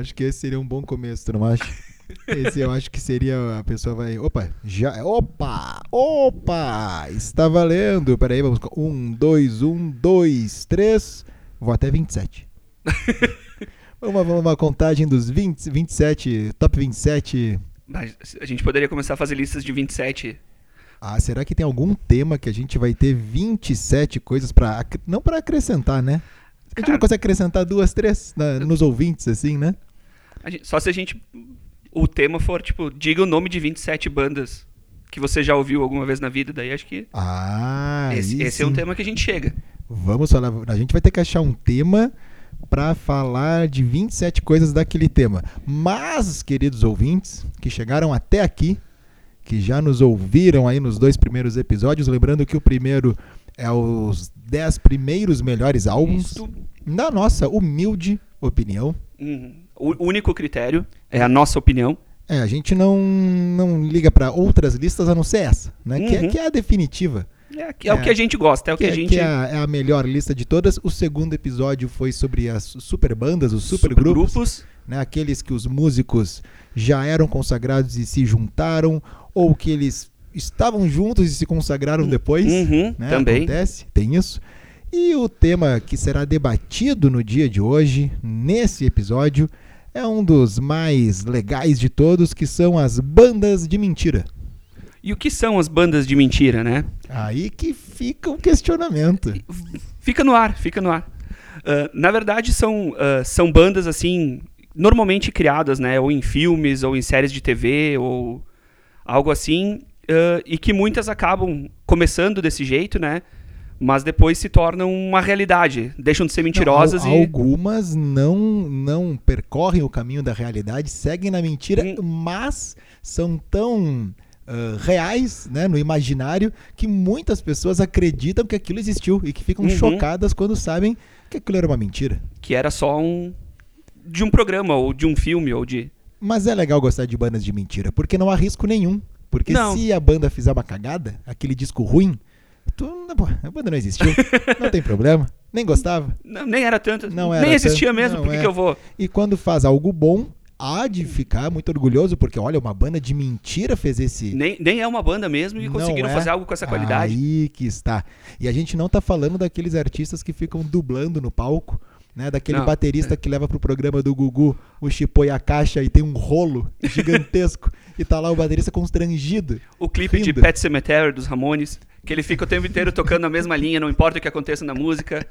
acho que esse seria um bom começo, tu não acha? Esse eu acho que seria. A pessoa vai. Opa! Já. Opa! Opa! Está valendo! Peraí, vamos. Um, dois, um, dois, três. Vou até 27. vamos, vamos uma contagem dos 20, 27, top 27. Mas a gente poderia começar a fazer listas de 27. Ah, será que tem algum tema que a gente vai ter 27 coisas para Não para acrescentar, né? A gente Cara, não consegue acrescentar duas, três na- nos ouvintes, assim, né? Gente- só se a gente. O tema for, tipo, diga o nome de 27 bandas que você já ouviu alguma vez na vida. Daí acho que Ah, esse, esse é um tema que a gente chega. Vamos falar. A gente vai ter que achar um tema para falar de 27 coisas daquele tema. Mas, queridos ouvintes que chegaram até aqui, que já nos ouviram aí nos dois primeiros episódios, lembrando que o primeiro é os 10 primeiros melhores álbuns, Isso. na nossa humilde opinião. Uhum. O único critério é a nossa opinião. É, a gente não, não liga para outras listas a não ser essa, né? Que, é, Uhum. que é a definitiva. É, é o É. que a gente gosta, é o que, que, a é- gente. que é, a, é a melhor lista de todas. O segundo episódio foi sobre as super bandas, os super grupos, Supergrupos. né? aqueles que os músicos já eram consagrados e se juntaram, ou que eles estavam juntos e se consagraram depois. Uhum, né? também. Acontece, tem isso. E o tema que será debatido no dia de hoje, nesse episódio, é um dos mais legais de todos, que são as bandas de mentira. E o que são as bandas de mentira, né? Aí que fica o questionamento. Fica no ar, fica no ar. Ah, na verdade, são, ah, são bandas assim, normalmente criadas, né? Ou em filmes, ou em séries de TV, ou algo assim, ah, e que muitas acabam começando desse jeito, né? Mas depois se tornam uma realidade, deixam de ser mentirosas Não, al- e. Algumas não, não percorrem o caminho da realidade, seguem na mentira, Hum. mas são tão ah, reais né, no imaginário que muitas pessoas acreditam que aquilo existiu e que ficam Uhum. chocadas quando sabem que aquilo era uma mentira. que era só um. de um programa, ou de um filme, ou de. Mas é legal gostar de bandas de mentira, porque não há risco nenhum. Porque Não. se a banda fizer uma cagada, aquele disco ruim, tu, pô, a banda não existiu, não tem problema, nem gostava. Não, nem era tanto. Não era nem existia tanto, mesmo, por que é. que eu vou. E quando faz algo bom, há de ficar muito orgulhoso, porque olha, uma banda de mentira fez esse. Nem, nem é uma banda mesmo e Não conseguiram é? fazer algo com essa qualidade. Aí que está. E a gente não tá falando daqueles artistas que ficam dublando no palco, né? Daquele Não. baterista que leva pro programa do Gugu o chipô e a caixa e tem um rolo gigantesco e tá lá o baterista constrangido. O clipe de rindo. Pet Cemetery dos Ramones, que ele fica o tempo inteiro tocando a mesma linha, não importa o que aconteça na música.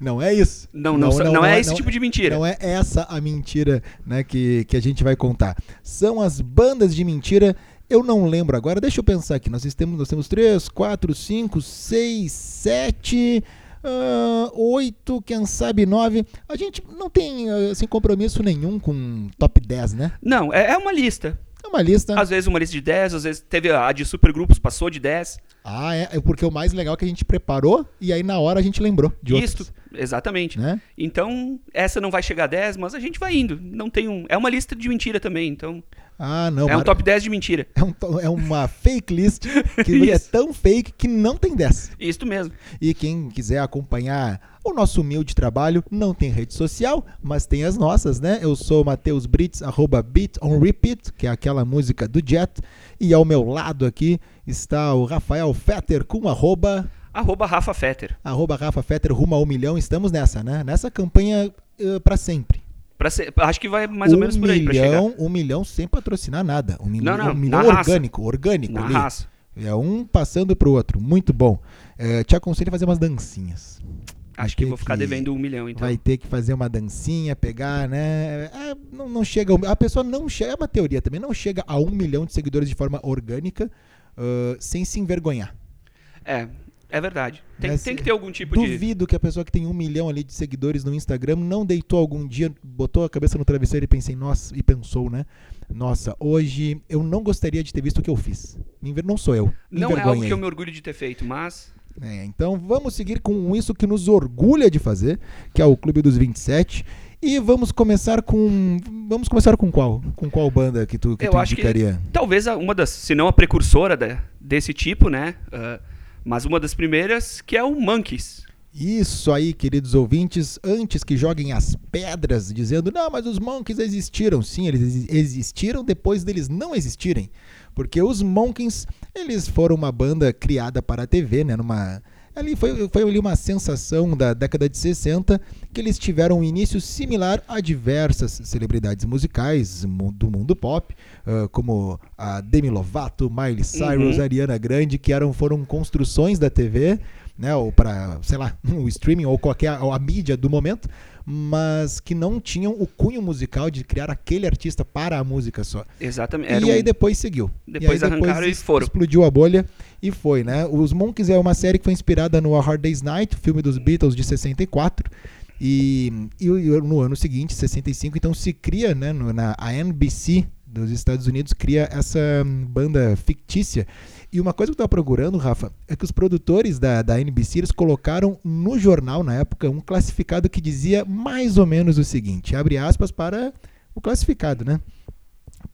Não é isso. Não, não, não, não é esse tipo de mentira. Não é essa a mentira né, que, que a gente vai contar. São as bandas de mentira. Eu não lembro agora, deixa eu pensar aqui. Nós temos, nós temos 3, 4, 5, 6, 7, 8, quem sabe 9. A gente não tem assim, compromisso nenhum com top 10, né? Não, é, é uma lista. É uma lista. Às vezes uma lista de 10, às vezes teve a de supergrupos, passou de 10. Ah, é, é porque o mais legal é que a gente preparou e aí na hora a gente lembrou de outros. exatamente. Né? Então, essa não vai chegar a 10, mas a gente vai indo. Não tem um. É uma lista de mentira também, então. Ah, não. é um top 10 de mentira. é, um é uma fake list que é Isso. tão fake que não tem 10. Isto mesmo. E quem quiser acompanhar o nosso humilde trabalho, não tem rede social, mas tem as nossas, né? Eu sou Matheus Brits, arroba Beat on Repeat, que é aquela música do Jet. E ao meu lado aqui está o Rafael Fetter com arroba, Arroba Rafa Fetter. arroba Rafa Fetter rumo a um milhão. Estamos nessa, né? Nessa campanha para sempre. Ser- acho que vai mais ou um menos por aí milhão, um milhão sem patrocinar nada. Um, milhão- não, um milhão orgânico, orgânico Na ali. raça. É um passando pro outro. Muito bom. É, te aconselho a fazer umas dancinhas. Vai Acho que vou ficar devendo um milhão, então. Vai ter que fazer uma dancinha, pegar, né? É, não, não chega. A pessoa não chega. É uma teoria também. Não chega a um milhão de seguidores de forma orgânica ah, sem se envergonhar. É, é verdade. Tem, Mas, tem que ter algum tipo de. Duvido que a pessoa que tem um milhão ali de seguidores no Instagram não deitou algum dia, botou a cabeça no travesseiro e pensei, nossa, e pensou, né? Nossa, hoje eu não gostaria de ter visto o que eu fiz. Não sou eu. Me Não é algo que eu me orgulho de ter feito, mas. É, então vamos seguir com isso que nos orgulha de fazer, que é o Clube dos 27. E vamos começar com. Vamos começar com qual? Com qual banda que tu, que eu tu acho indicaria? que talvez uma das, se não a precursora da- desse tipo, né? Ah, mas uma das primeiras, que é o Monkeys. Isso aí, queridos ouvintes, antes que joguem as pedras dizendo, não, mas os Monkeys existiram. Sim, eles existiram depois deles não existirem. Porque os Monkeys, eles foram uma banda criada para a TV, né? Numa, ali foi, foi ali uma sensação da década de 60 que eles tiveram um início similar a diversas celebridades musicais do mundo pop, uh, como a Demi Lovato, Miley Cyrus, uhum. Ariana Grande, que eram, foram construções da TV né, ou para, sei lá, o streaming ou qualquer ou a mídia do momento, mas que não tinham o cunho musical de criar aquele artista para a música só. Exatamente. Era e um... aí depois seguiu. Depois e arrancaram depois e foram. Explodiu a bolha e foi, né? Os Monkeys é uma série que foi inspirada no A Hard Day's Night, filme dos Beatles de 64. E, e no ano seguinte, 65, então se cria, né, no, na a NBC dos Estados Unidos cria essa banda fictícia e uma coisa que eu estava procurando, Rafa, é que os produtores da, da NBC eles colocaram no jornal, na época, um classificado que dizia mais ou menos o seguinte: abre aspas para o classificado, né?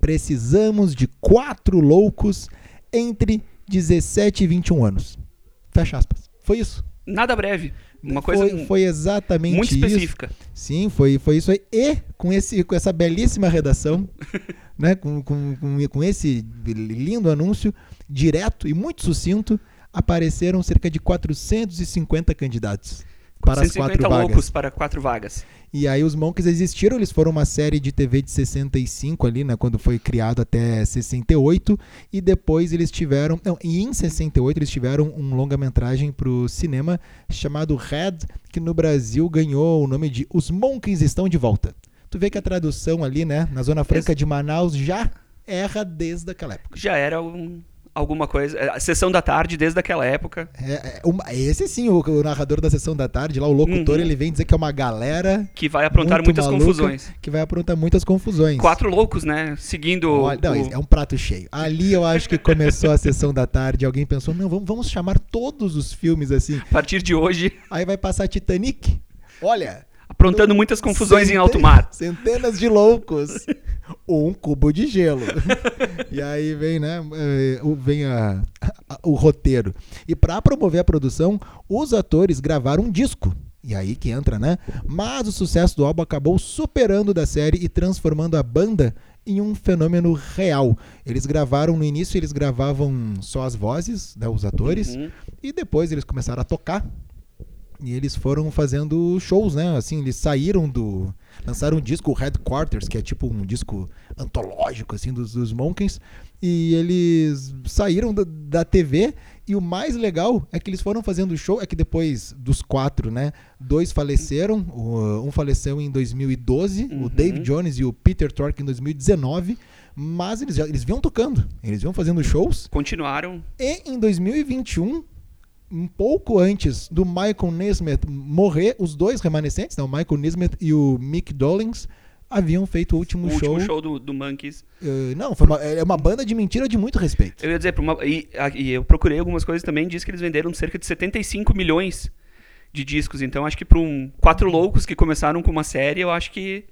Precisamos de quatro loucos entre 17 e 21 anos. Fecha aspas. Foi isso. Nada breve. Uma coisa foi, foi exatamente muito específica. Isso. Sim, foi, foi isso aí. E com, esse, com essa belíssima redação, né, com, com, com, com esse lindo anúncio, direto e muito sucinto, apareceram cerca de 450 candidatos para as quatro loucos vagas. para quatro vagas. E aí os Monkeys existiram, eles foram uma série de TV de 65 ali, né, quando foi criado até 68, e depois eles tiveram, não, e em 68 eles tiveram um longa-metragem para o cinema chamado Red, que no Brasil ganhou o nome de Os Monkeys Estão de Volta. Tu vê que a tradução ali, né, na Zona Franca Esse... de Manaus já erra desde aquela época. Já era um alguma coisa. A sessão da tarde, desde aquela época. É, é uma, esse sim, o, o, narrador da sessão da tarde, lá o locutor, uhum. ele vem dizer que é uma galera. Que vai aprontar muitas maluca, confusões. Que vai aprontar muitas confusões. Quatro loucos, né? Seguindo. Olha, não, o... é um prato cheio. Ali eu acho que começou a sessão da tarde, alguém pensou, não, vamos, vamos chamar todos os filmes assim. A partir de hoje. Aí vai passar Titanic. Olha, aprontando muitas confusões em alto mar. Centenas de loucos. um cubo de gelo. e aí vem, né, eh, vem a, a, o roteiro. E para promover a produção, os atores gravaram um disco. E aí que entra, né? Mas o sucesso do álbum acabou superando da série e transformando a banda em um fenômeno real. Eles gravaram no início, eles gravavam só as vozes, né, os atores, uhum. e depois eles começaram a tocar e eles foram fazendo shows, né? Assim, eles saíram do. Lançaram um disco, o Headquarters, que é tipo um disco antológico, assim, dos, dos Monkeys. E eles saíram da, da TV. E o mais legal é que eles foram fazendo show. É que depois dos quatro, né? Dois faleceram. Um faleceu em 2012, uhum. o Dave Jones e o Peter Tork em 2019. Mas eles, já, eles vinham tocando. Eles vinham fazendo shows. Continuaram. E em 2021 um pouco antes do Michael Nesmith morrer, os dois remanescentes, né, o Michael Nesmith e o Mick Dolenz, haviam feito o último o show. O último show do, do Monkeys. Uh, não, foi uma, é uma banda de mentira de muito respeito. Eu ia dizer, uma, e, e, eu procurei algumas coisas também, diz que eles venderam cerca de 75 milhões de discos. Então acho que para um quatro loucos que começaram com uma série, eu acho que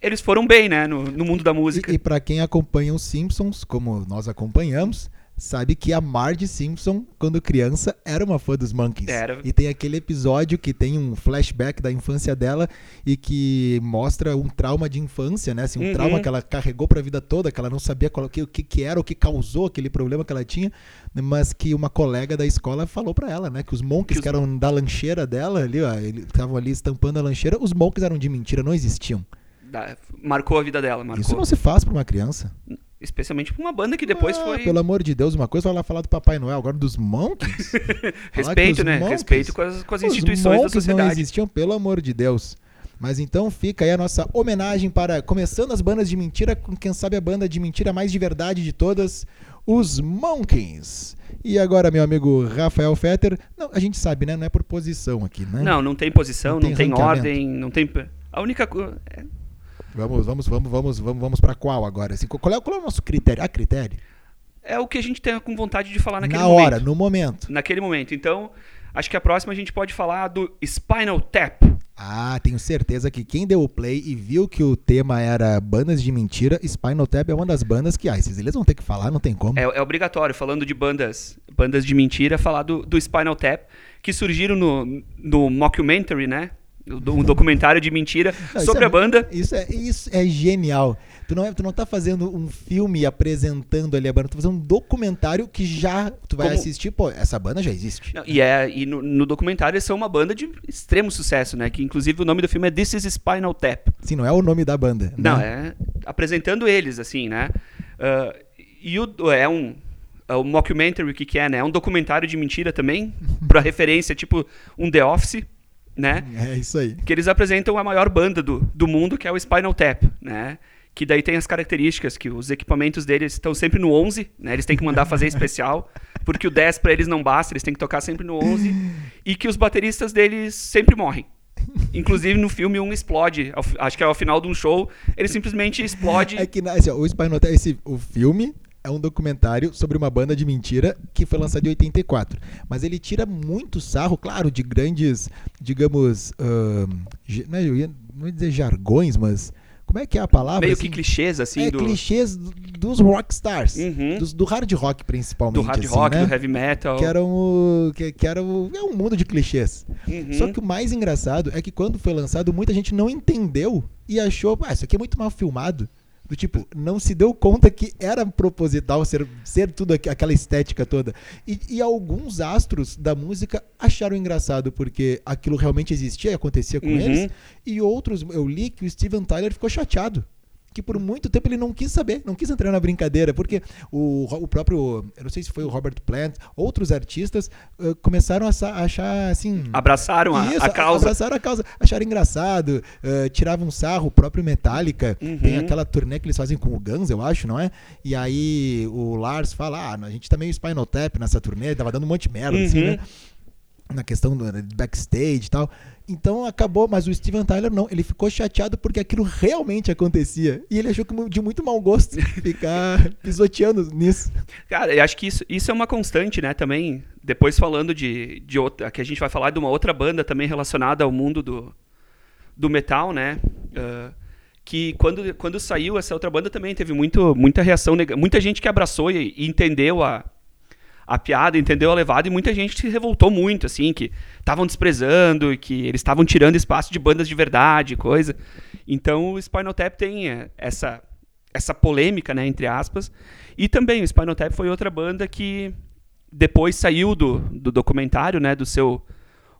eles foram bem, né, no, no mundo da música. E, e para quem acompanha os Simpsons, como nós acompanhamos, sabe que a Marge Simpson, quando criança, era uma fã dos Monkeys. Era. E tem aquele episódio que tem um flashback da infância dela e que mostra um trauma de infância, né? Assim, um uhum. trauma que ela carregou para a vida toda, que ela não sabia qual, o que, que era, o que causou aquele problema que ela tinha, mas que uma colega da escola falou para ela, né? Que os Monkeys, que, os... que eram da lancheira dela ali, ó, eles estavam ali estampando a lancheira, os Monkeys eram de mentira, não existiam. Marcou a vida dela, marcou. Isso não se faz para uma criança. Especialmente pra uma banda que depois ah, foi. Pelo amor de Deus, uma coisa vai lá falar do Papai Noel, agora dos Monkeys. Respeito, né? Monkeys, Respeito com as, com as instituições da sociedade. não existiam, pelo amor de Deus. Mas então fica aí a nossa homenagem para começando as bandas de mentira, com quem sabe a banda de mentira mais de verdade de todas, os Monkeys. E agora, meu amigo Rafael Fetter, não, a gente sabe, né? Não é por posição aqui, né? Não, não tem posição, não, não tem, tem ordem, não tem. A única coisa. Vamos, vamos, vamos, vamos, vamos, vamos para qual agora? Assim, qual, é, qual é o nosso critério? A critério? É o que a gente tem com vontade de falar naquele Na momento. Na hora, no momento. Naquele momento. Então, acho que a próxima a gente pode falar do Spinal Tap. Ah, tenho certeza que quem deu o play e viu que o tema era bandas de mentira, Spinal Tap é uma das bandas que, ah, esses eles vão ter que falar, não tem como. É, é obrigatório, falando de bandas, bandas de mentira, falar do, do Spinal Tap, que surgiram no, no mockumentary, né? Um documentário de mentira Não, sobre é a banda. Isso é, isso é genial. Tu não, é, tu não tá fazendo um filme apresentando ali a banda, tu tá fazendo um documentário que já tu vai Como- assistir, pô, essa banda já existe. Não, e é, e no, no documentário eles são uma banda de extremo sucesso, né? Que inclusive o nome do filme é This is Spinal Tap. Sim, não é o nome da banda. Não, né? é apresentando eles, assim, né? Ah, e o, é um. é O mockumentary, o que, que é, né? É um documentário de mentira também, pra referência, tipo um The Office, né? É isso aí. Que eles apresentam a maior banda do, do mundo, que é o Spinal Tap, né? Que daí tem as características, que os equipamentos deles estão sempre no 11, né? Eles têm que mandar fazer especial, porque o 10 pra eles não basta, eles têm que tocar sempre no 11, e que os bateristas deles sempre morrem. Inclusive no filme um explode, ao acho que é ao final de um show, ele simplesmente explode. É que assim, ó, o Spinal Tap, esse, o filme é um documentário sobre uma banda de mentira que foi lançado em 84. Mas ele tira muito sarro, claro, de grandes, digamos, ge- né, eu ia, não ia dizer jargões, mas como é que é a palavra? meio assim? que clichês, assim, é, do, clichês do- dos rockstars, Uhum. dos- do hard rock principalmente. do hard assim, rock, né? do heavy metal. Que eram o, que, que era o, é um mundo de clichês. Uhum. Só que o mais engraçado é que quando foi lançado, muita gente não entendeu e achou, ah, isso aqui é muito mal filmado. Do tipo, não se deu conta que era proposital ser, ser tudo aqu- aquela estética toda. E, e alguns astros da música acharam engraçado porque aquilo realmente existia e acontecia com Uhum. eles. E outros, eu li que o Steven Tyler ficou chateado. Que por muito tempo ele não quis saber, não quis entrar na brincadeira, porque o, o próprio, eu não sei se foi o Robert Plant, outros artistas eh, começaram a sa- achar assim. Abraçaram a, Isso, a causa. abraçaram a causa. Acharam engraçado, eh, tiravam sarro, o próprio Metallica. Uhum. Tem aquela turnê que eles fazem com o Guns, eu acho, não é? E aí o Lars fala: ah, a gente tá meio Spinal Tap nessa turnê, tava dando um monte de merda, assim, Uhum. né? Na questão do backstage e tal. Então acabou, mas o Steven Tyler não, ele ficou chateado porque aquilo realmente acontecia. E ele achou que de muito mau gosto ficar pisoteando nisso. Cara, eu acho que isso, isso é uma constante, né? Também, depois falando de, de outra. Que a gente vai falar de uma outra banda também relacionada ao mundo do, do metal, né? Ah, que quando, quando saiu essa outra banda também teve muito, muita reação, muita gente que abraçou e, e entendeu a, a piada, entendeu a levada, e muita gente se revoltou muito, assim, que estavam desprezando, que eles estavam tirando espaço de bandas de verdade, coisa. Então o Spinal Tap tem eh, essa, essa polêmica, né, entre aspas. E também o Spinal Tap foi outra banda que depois saiu do, do documentário, né, do seu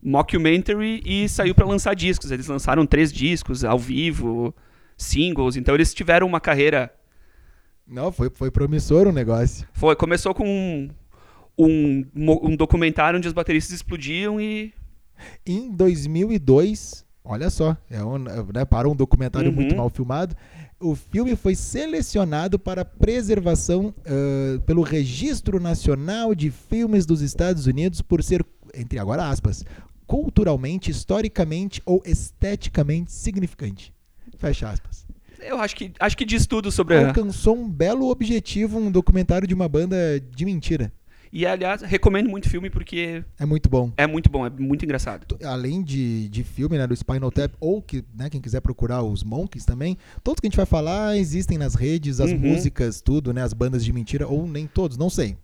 mockumentary e saiu para lançar discos. Eles lançaram três discos ao vivo, singles. Então eles tiveram uma carreira Não, foi, foi promissor o negócio. foi, começou com um, um, um documentário onde os bateristas explodiam e. Em 2002, olha só, é um, né, para um documentário Uhum. muito mal filmado, o filme foi selecionado para preservação ah, pelo Registro Nacional de Filmes dos Estados Unidos por ser, entre agora aspas, culturalmente, historicamente ou esteticamente significante. Fecha aspas. Eu acho que, acho que diz tudo sobre a. Alcançou um belo objetivo, um documentário de uma banda de mentira. E, aliás, recomendo muito o filme porque É muito bom. é muito bom, é muito engraçado. além de, de filme, né, do Spinal Tap, ou que, né, quem quiser procurar os Monkeys também, todos que a gente vai falar existem nas redes, as Uhum. músicas, tudo, né, as bandas de mentira, ou nem todos, não sei.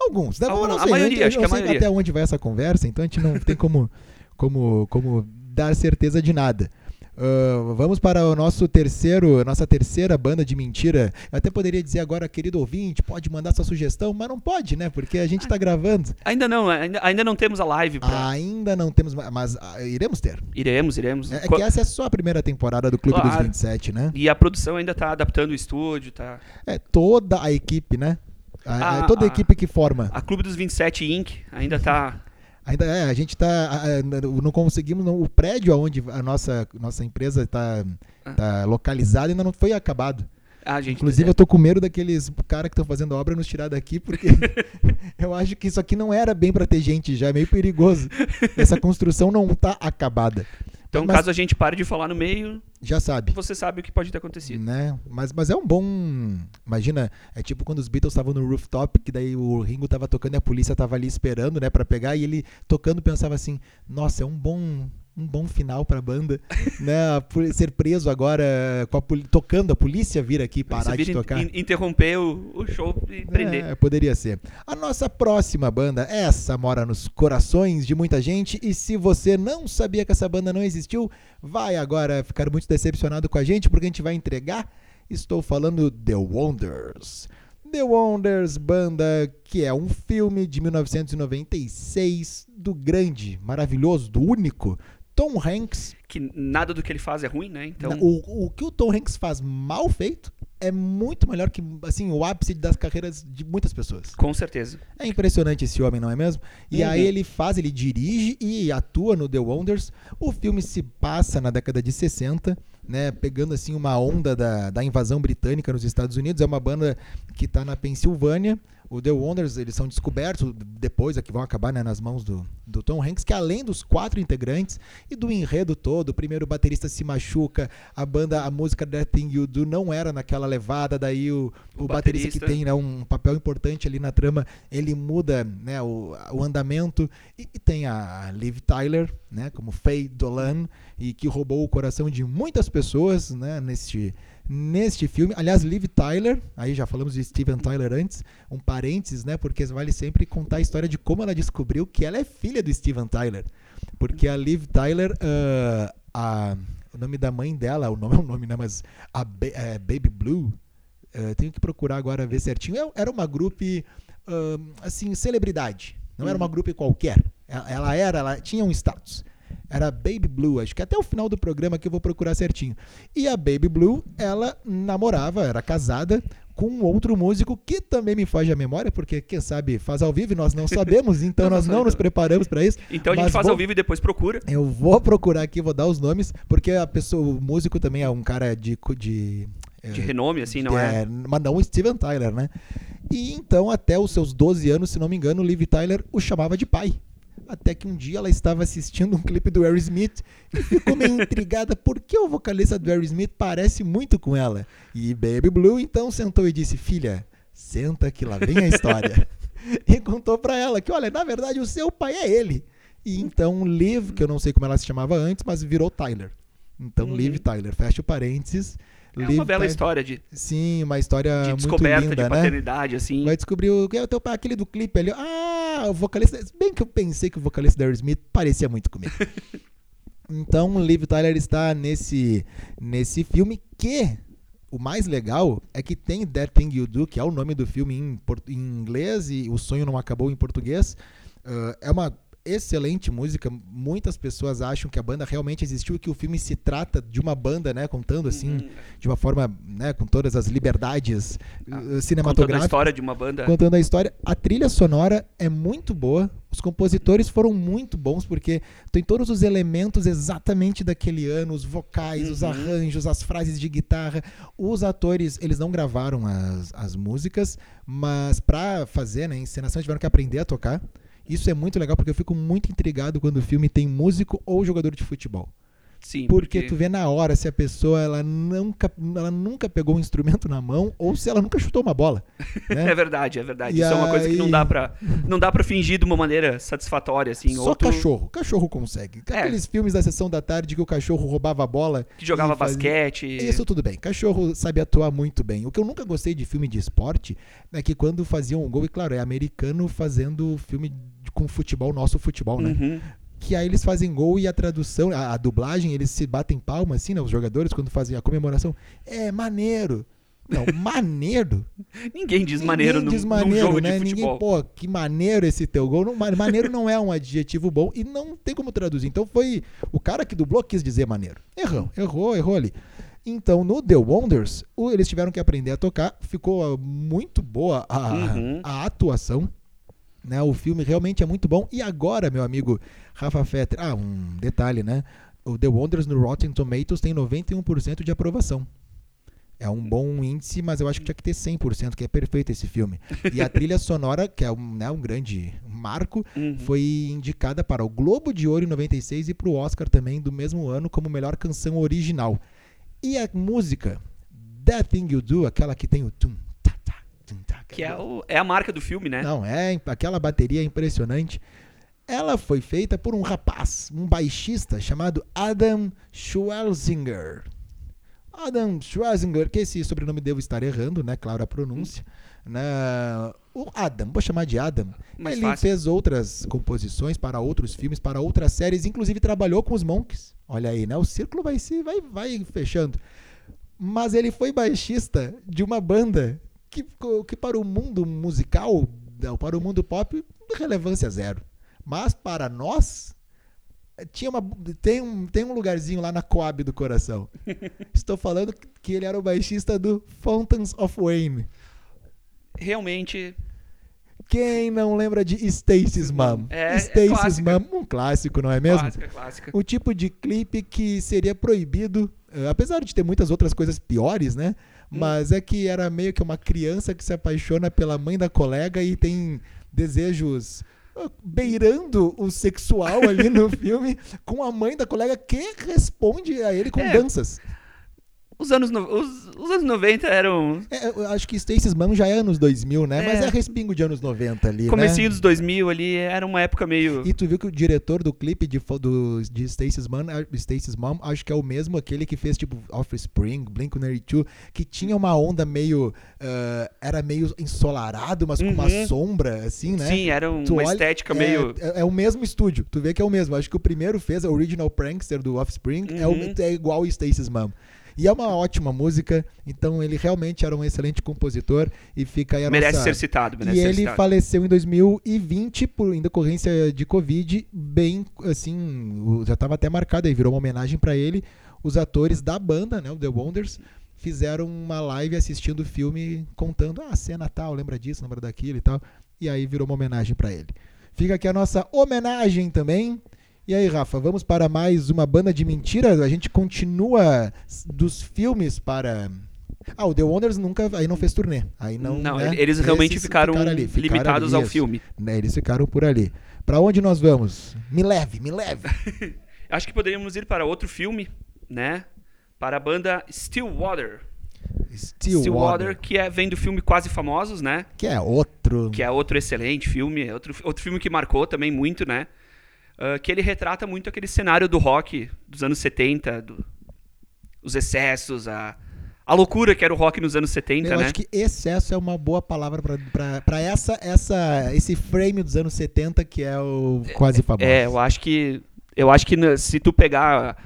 Alguns, né? A- eu não a sei, maioria, eu, acho que a sei maioria. até onde vai essa conversa, então a gente não tem como, como, como dar certeza de nada. Ah, vamos para o nosso terceiro, a nossa terceira banda de mentira. Eu até poderia dizer agora, querido ouvinte, pode mandar sua sugestão, mas não pode, né? Porque a gente está gravando. Ainda não, ainda, ainda não temos a live pra. Ainda não temos, ma- mas ah, iremos ter. Iremos, iremos. É, é que essa é só a primeira temporada do Clube Claro. dos 27, né? E a produção ainda tá adaptando o estúdio, tá? É toda a equipe, né? A- Ah, toda a ah. equipe que forma. A Clube dos 27 Inc. ainda tá. Ainda é, a gente tá. ah, ah, Não conseguimos. não- o prédio onde a nossa, nossa empresa está tá localizada ainda não foi acabado. Ah, gente. Inclusive, eu tô com medo daqueles caras que estão fazendo obra nos tirar daqui, porque eu acho que isso aqui não era bem pra ter gente já, é meio perigoso. Essa construção não tá acabada. Então, Mas- caso a gente pare de falar no meio, Já sabe. você sabe o que pode ter acontecido. Né? Mas, mas é um bom. Imagina, é tipo quando os Beatles estavam no rooftop, que daí o Ringo tava tocando e a polícia tava ali esperando, né, para pegar, e ele tocando pensava assim: nossa, é um bom um bom final pra banda, né? Por ser preso agora, com a tocando, a polícia vir aqui parar Você de tocar. in- interromper o, o show e prender. É, poderia ser. A nossa próxima banda, essa mora nos corações de muita gente. E se você não sabia que essa banda não existiu, vai agora ficar muito decepcionado com a gente, porque a gente vai entregar. Estou falando The Wonders. The Wonders, banda que é um filme de 1996 do grande, maravilhoso, do único Tom Hanks Que nada do que ele faz é ruim, né? Então, O, o que o Tom Hanks faz mal feito é muito melhor que assim o ápice das carreiras de muitas pessoas. com certeza. É impressionante esse homem, não é mesmo? E Uhum. aí ele faz, ele dirige e atua no The Wonders. O filme se passa na década de 60, né? Pegando assim uma onda da, da invasão britânica nos Estados Unidos. É uma banda que está na Pensilvânia. O The Wonders, eles são descobertos depois, aqui vão acabar né, nas mãos do, do Tom Hanks, que além dos quatro integrantes e do enredo todo, o primeiro baterista se machuca, a banda, a música That Thing You Do não era naquela levada, daí o, o, O baterista, que baterista. tem né, um papel importante ali na trama, ele muda né, o, o andamento. E, e tem a Liv Tyler, né, como Faye Dolan, e que roubou o coração de muitas pessoas né, neste, neste filme. Aliás, Liv Tyler, aí já falamos de Steven Tyler antes, um parênteses, né, porque vale sempre contar a história de como ela descobriu que ela é filha do Steven Tyler. Porque a Liv Tyler, ah, a, o nome da mãe dela, o nome é o nome, né, mas a é, Baby Blue, eh, tenho que procurar agora ver certinho. É- Era uma grupo, ahn, assim, celebridade. Não era uma grupo qualquer. Ela, ela era, ela tinha um status. Era Baby Blue, acho que até o final do programa que eu vou procurar certinho. E a Baby Blue, ela namorava, era casada com um outro músico que também me foge a memória, porque quem sabe faz ao vivo e nós não sabemos, então nós não nos preparamos para isso. Então a gente faz vou- ao vivo e depois procura. eu vou procurar aqui, vou dar os nomes, porque a pessoa, o músico também é um cara de. de De é, renome, assim, não é? Mas não o Steven Tyler, né? E então, até os seus 12 anos, se não me engano, o Liv Tyler o chamava de pai. Até que um dia ela estava assistindo um clipe do Aerosmith e ficou meio intrigada porque o vocalista do Aerosmith parece muito com ela. E Baby Blue então sentou e disse: Filha, senta que lá vem a história. e contou pra ela que, olha, na verdade o seu pai é ele. E então Liv, que eu não sei como ela se chamava antes, mas virou Tyler. Então Uhum. Liv Tyler, fecha o parênteses. É uma bela história de, Sim, uma história de muito descoberta linda, de né? paternidade, assim. Vai descobrir o que é o teu pai, aquele do clipe ali. Ah, o vocalista. Bem que eu pensei que o vocalista da Aerosmith parecia muito comigo. então, o Liv Tyler está nesse, nesse filme que o mais legal é que tem That Thing You Do, que é o nome do filme em, em inglês e o sonho não acabou em português. Ah, é uma excelente música. Muitas pessoas acham que a banda realmente existiu e que o filme se trata de uma banda, né? Contando assim, Uhum. de uma forma, né? Com todas as liberdades Ah, uh, Contando a cinematográficas história de uma banda. contando a história. A trilha sonora é muito boa. Os compositores foram muito bons porque tem todos os elementos exatamente daquele ano, os vocais, os Uhum. arranjos, as frases de guitarra. Os atores, eles não gravaram as, as músicas, mas pra fazer né, a encenação tiveram que aprender a tocar. Isso é muito legal porque eu fico muito intrigado quando o filme tem músico ou jogador de futebol. Sim, Porque, tu vê na hora se a pessoa ela nunca, ela nunca pegou um instrumento na mão ou se ela nunca chutou uma bola. né? É verdade, é verdade. E Isso é uma coisa que não aí- dá pra, não dá pra fingir de uma maneira satisfatória, assim. Só ou tu cachorro. Cachorro consegue. É. Aqueles filmes da sessão da tarde que o cachorro roubava a bola. que jogava fazia- basquete. Isso tudo bem. Cachorro sabe atuar muito bem. O que eu nunca gostei de filme de esporte é que quando faziam um gol, e claro, é americano fazendo filme com futebol, nosso futebol, né? Uhum. Que aí eles fazem gol e a tradução, a, a dublagem, eles se batem palma, assim, né? Os jogadores, quando fazem a comemoração. É maneiro. Não, maneiro. Ninguém diz maneiro Ninguém num, diz num maneiro, jogo né? de Ninguém, pô, que maneiro esse teu gol. Não, ma- maneiro não é um adjetivo bom e não tem como traduzir. Então foi o cara que dublou quis dizer maneiro. Errou, errou, errou ali. Então no The Wonders, eles tiveram que aprender a tocar. Ficou ah, muito boa a, Uhum. a atuação. Né? O filme realmente é muito bom. E agora, meu amigo Rafa Fetter, ah, um detalhe, né? O The Wonders no Rotten Tomatoes tem 91% de aprovação. É um bom índice, mas eu acho que tinha que ter 100%, que é perfeito esse filme. E a trilha sonora, que é um, né, um grande marco, Uhum. foi indicada para o Globo de Ouro em 96 e para o Oscar também do mesmo ano como melhor canção original. E a música That Thing You Do, aquela que tem o tum, tá, tá, tum, tá, Que é, o- é a marca do filme, né? não, é aquela bateria é impressionante. ela foi feita por um rapaz, um baixista chamado Adam Schwarzinger. Adam Schwarzinger, que esse sobrenome devo estar errando, né? Claro, a pronúncia. Né? O Adam, vou chamar de Adam. Mais ele fácil. fez outras composições para outros filmes, para outras séries, inclusive trabalhou com os Monks. Olha aí, né? O círculo vai se vai, vai fechando. Mas ele foi baixista de uma banda que, que para o mundo musical, para o mundo pop, relevância zero. Mas para nós, tinha uma, tem, um, tem um lugarzinho lá na Coab do coração. Estou falando que ele era o baixista do Fountains of Wayne. Realmente, Quem não lembra de Stacy's Mom? É, é Stacy's clássica. Mom, um clássico, não é mesmo? clássica, clássica. O tipo de clipe que seria proibido, eh, apesar de ter muitas outras coisas piores, né? Mas é que era meio que uma criança que se apaixona pela mãe da colega e tem desejos ah, beirando o sexual ali no filme com a mãe da colega que responde a ele com É. danças. Os anos, no- os, os anos 90 eram É, eu acho que Stacy's Mom já é anos 2000, né? Mas É. é respingo de anos 90 ali, comecinho né? dos 2000 ali, era uma época meio... E tu viu que o diretor do clipe de, do, de Stacy's Mom, Stacy's Mom, acho que é o mesmo aquele que fez tipo Offspring, Blink-182, que tinha uma onda meio... ah, era meio ensolarado, mas com uma Uhum. sombra, assim, né? Sim, era um- uma olha- estética é, meio... É, é o mesmo estúdio, tu vê que é o mesmo. Acho que o primeiro fez, o Original Prankster do Offspring, é, o- Uhum. é igual o Stacy's Mom. E é uma ótima música, então ele realmente era um excelente compositor e fica aí a merece nossa... ser citado, merece E ser ele citado. faleceu em 2020 por em decorrência de Covid, bem assim, já estava até marcado aí, virou uma homenagem para ele. Os atores da banda, né, o The Wonders, fizeram uma live assistindo o filme, contando, ah, a cena tal, lembra disso, lembra daquilo e tal. E aí virou uma homenagem para ele. Fica aqui a nossa homenagem também. E aí, Rafa, vamos para mais uma banda de mentira? A gente continua dos filmes para. Ah, o The Wonders nunca. Aí não fez turnê. Aí não. Não, né? eles realmente Esses ficaram, ali, ficaram limitados ali, ao filme. Né, eles ficaram por ali. Pra onde nós vamos? Me leve, me leve. Acho que poderíamos ir para outro filme, né? Para a banda Stillwater. Stillwater. que é, vem do filme Quase Famosos, né? Que é outro. Que é outro excelente filme, é outro, outro filme que marcou também muito, né? Ah, que ele retrata muito aquele cenário do rock dos anos 70, do- os excessos, a, a loucura que era o rock nos anos 70, Eu né? acho que excesso é uma boa palavra pra essa, essa, esse frame dos anos 70 que é o quase famoso. É, eu acho que. Eu acho que se tu pegar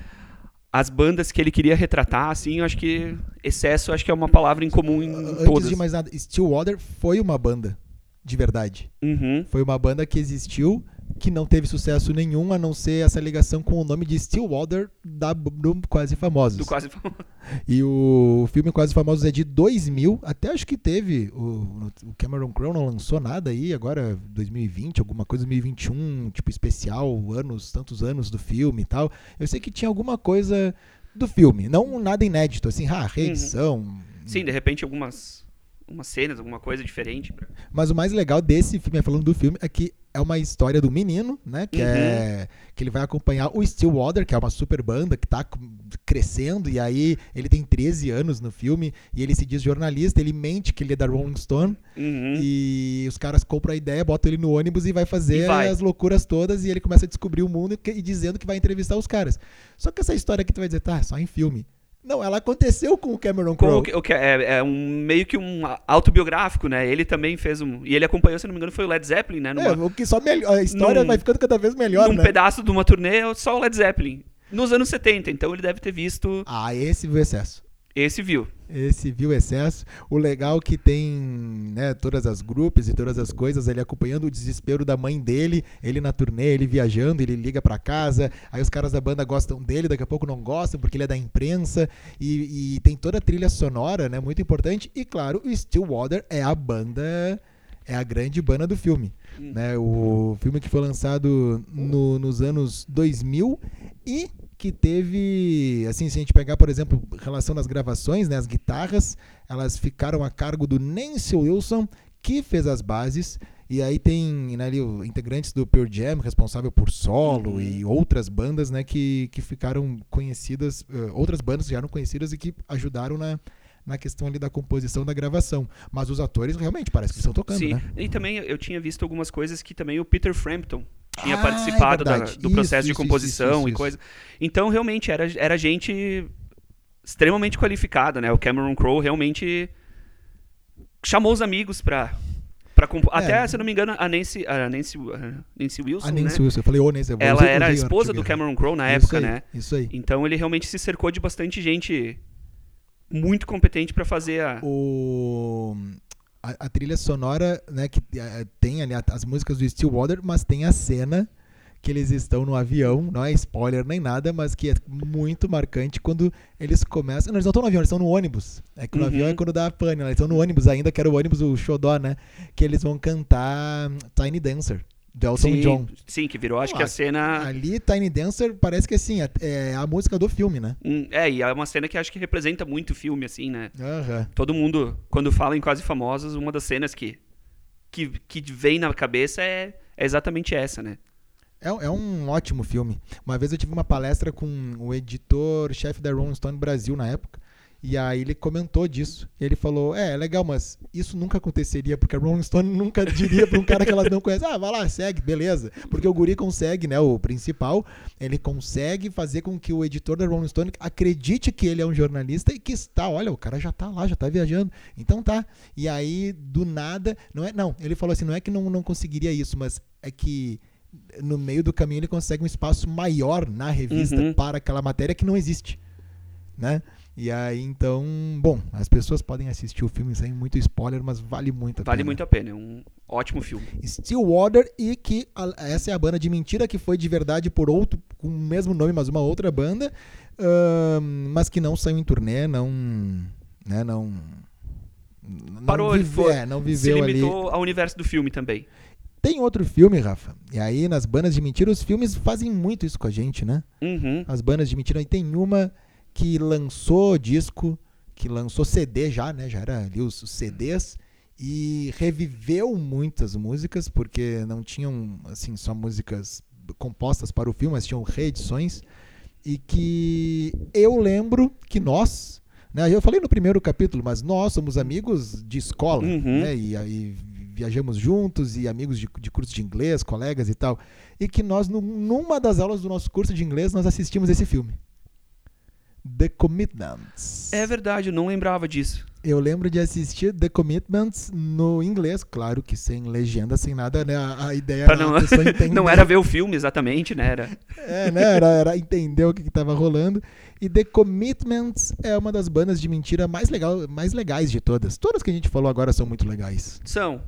as bandas que ele queria retratar, assim, eu acho que excesso acho que é uma palavra em comum em Antes todas. de mais nada, Stillwater foi uma banda, de verdade. Uhum. Foi uma banda que existiu, que não teve sucesso nenhum, a não ser essa ligação com o nome de Stillwater da, do Quase Famosos. Do quase famoso. E o filme Quase Famosos é de 2000, até acho que teve, o, o Cameron Crowe não lançou nada aí, agora 2020, alguma coisa 2021, tipo especial, anos, tantos anos do filme e tal. Eu sei que tinha alguma coisa do filme, não nada inédito, assim, ah, reedição. Sim, de repente algumas umas cenas, alguma coisa diferente. Mas o mais legal desse filme, falando do filme, é que é uma história do menino, né? Que Uhum. é que ele vai acompanhar o Stillwater, que é uma super banda que tá crescendo, e aí ele tem 13 anos no filme, e ele se diz jornalista, ele mente que ele é da Rolling Stone, Uhum. e os caras compram a ideia, botam ele no ônibus e vai fazer E vai. as loucuras todas, e ele começa a descobrir o mundo e, e dizendo que vai entrevistar os caras. Só que essa história que tu vai dizer, tá, só em filme. Não, ela aconteceu com o Cameron Crowe. o que é, é um meio que um autobiográfico, né? Ele também fez um. E ele acompanhou, se não me engano, foi o Led Zeppelin, né? Numa, É, o que só melhor, a história Num- vai ficando cada vez melhor, num né? pedaço de uma turnê, só o Led Zeppelin. Nos anos 70, então ele deve ter visto. Ah, esse viu excesso. Esse viu. Esse viu excesso. O legal que tem né, todas as grupos e todas as coisas, ele acompanhando o desespero da mãe dele, ele na turnê, ele viajando, ele liga pra casa, aí os caras da banda gostam dele, daqui a pouco não gostam porque ele é da imprensa, e, e tem toda a trilha sonora, né, muito importante, e claro, o Stillwater é a banda, é a grande banda do filme. Hum. Né, o filme que foi lançado no- nos anos 2000 e que teve, assim, se a gente pegar, por exemplo, relação das gravações, né, as guitarras, elas ficaram a cargo do Nancy Wilson, que fez as bases, e aí tem né, ali, integrantes do Pearl Jam, responsável por solo, Uhum. e outras bandas, né, que, que ficaram conhecidas, eh, outras bandas que já eram conhecidas e que ajudaram na, na questão ali da composição da gravação. Mas os atores realmente parece que estão tocando, Sim. né? E também eu tinha visto algumas coisas que também o Peter Frampton tinha Ah, é participado da- verdade. do processo Isso, de isso, composição isso, isso, e isso. coisa. Então, realmente, era, era gente extremamente qualificada, né? O Cameron Crowe realmente chamou os amigos pra. pra. É. Até, se eu não me engano, a Nancy, a Nancy, a Nancy Wilson, A Nancy né? Wilson, eu falei, ô Nancy, vou Ela era a esposa do. Cameron Crowe na Isso época, aí, né? Isso aí. Então ele realmente se cercou de bastante gente muito competente pra fazer a. O, a, a trilha sonora, né, que eh, tem ali as músicas do Stillwater, mas tem a cena que eles estão no avião, não é spoiler nem nada, mas que é muito marcante quando eles começam. Não, eles não estão no avião, eles estão no ônibus. É que no Uhum. avião é quando dá a pane, né? eles estão no ônibus ainda, que era o ônibus, o Xodó, né? Que eles vão cantar Tiny Dancer, do Elton sim, John. sim, que virou, acho que a cena. Ali, Tiny Dancer parece que assim, é- é a música do filme, né? Hum, É, e é uma cena que acho que representa muito o filme, assim, né? Aham. Todo mundo, quando fala em Quase Famosos, uma das cenas que, que, que vem na cabeça é, é exatamente essa, né? É, é um ótimo filme. Uma vez eu tive uma palestra com o editor-chefe da Rolling Stone Brasil na época. E aí ele comentou disso. Ele falou: É, é legal, mas isso nunca aconteceria, porque a Rolling Stone nunca diria pra um cara que elas não conhecem: Ah, vai lá, segue, beleza. Porque o Guri consegue, né? O principal, ele consegue fazer com que o editor da Rolling Stone acredite que ele é um jornalista e que está, olha, o cara já tá lá, já tá viajando. Então tá. E aí, do nada, não é. Não, ele falou assim: não é que não, não conseguiria isso, mas é que no meio do caminho ele consegue um espaço maior na revista Uhum. para aquela matéria que não existe, né? E aí então, bom, as pessoas podem assistir o filme sem muito spoiler, mas vale muito a Vale pena. muito a pena, é um ótimo filme. Stillwater e que a- essa é a banda de mentira que foi de verdade por outro com o mesmo nome, mas uma outra banda, ahn, mas que não saiu em turnê, não, né, não não Parou, ele vive- foi- é, não Se viveu ali. limitou ao universo do filme também. Tem outro filme, Rafa. E aí nas bandas de mentira os filmes fazem muito isso com a gente, né? Uhum. As bandas de mentira. E tem uma que lançou disco, que lançou CD já, né? Já era ali os, os CDs. E reviveu muitas músicas, porque não tinham, assim, só músicas compostas para o filme, mas tinham reedições. E que eu lembro que nós, né? Eu falei no primeiro capítulo, mas nós somos amigos de escola, Uhum. né? E aí viajamos juntos e amigos de, de curso de inglês, colegas e tal. E que nós, num- numa das aulas do nosso curso de inglês, nós assistimos esse filme. The Commitments. É verdade, eu não lembrava disso. Eu lembro de assistir The Commitments no inglês, claro que sem legenda, sem nada, né? A, a ideia era não, a não era ver o filme exatamente, né? Era... É, né? Era, era entender o que, estava rolando. E The Commitments é uma das bandas de mentira mais, legal, mais legais de todas. Todas que a gente falou agora são muito legais. São.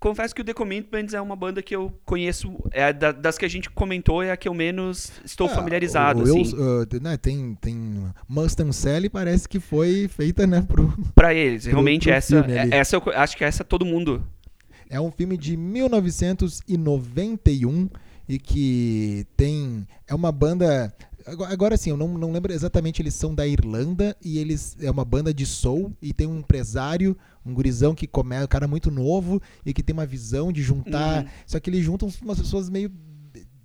Confesso que o The Commitments é uma banda que eu conheço, é da- das que a gente comentou, é a que eu menos estou Ah, familiarizado, o- assim. eu, uh, né, tem, tem Mustang Sally, parece que foi feita, né, pro... Pra eles, realmente pro essa, é- essa eu acho que essa todo mundo É um filme de 1991 e que tem. É uma banda. Agora, agora sim, eu não, não lembro exatamente, eles são da Irlanda e eles. É uma banda de soul e tem um empresário, um gurizão que começa, um cara muito novo e que tem uma visão de juntar. Uhum. Só que eles juntam umas pessoas meio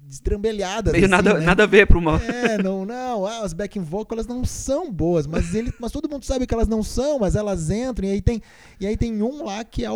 destrambelhadas. meio assim, nada, né? nada a ver pra uma. É, não, não. Ah, as backing vocals não são boas, mas ele, mas todo mundo sabe que elas não são, mas elas entram e aí tem, e aí tem um lá que é o,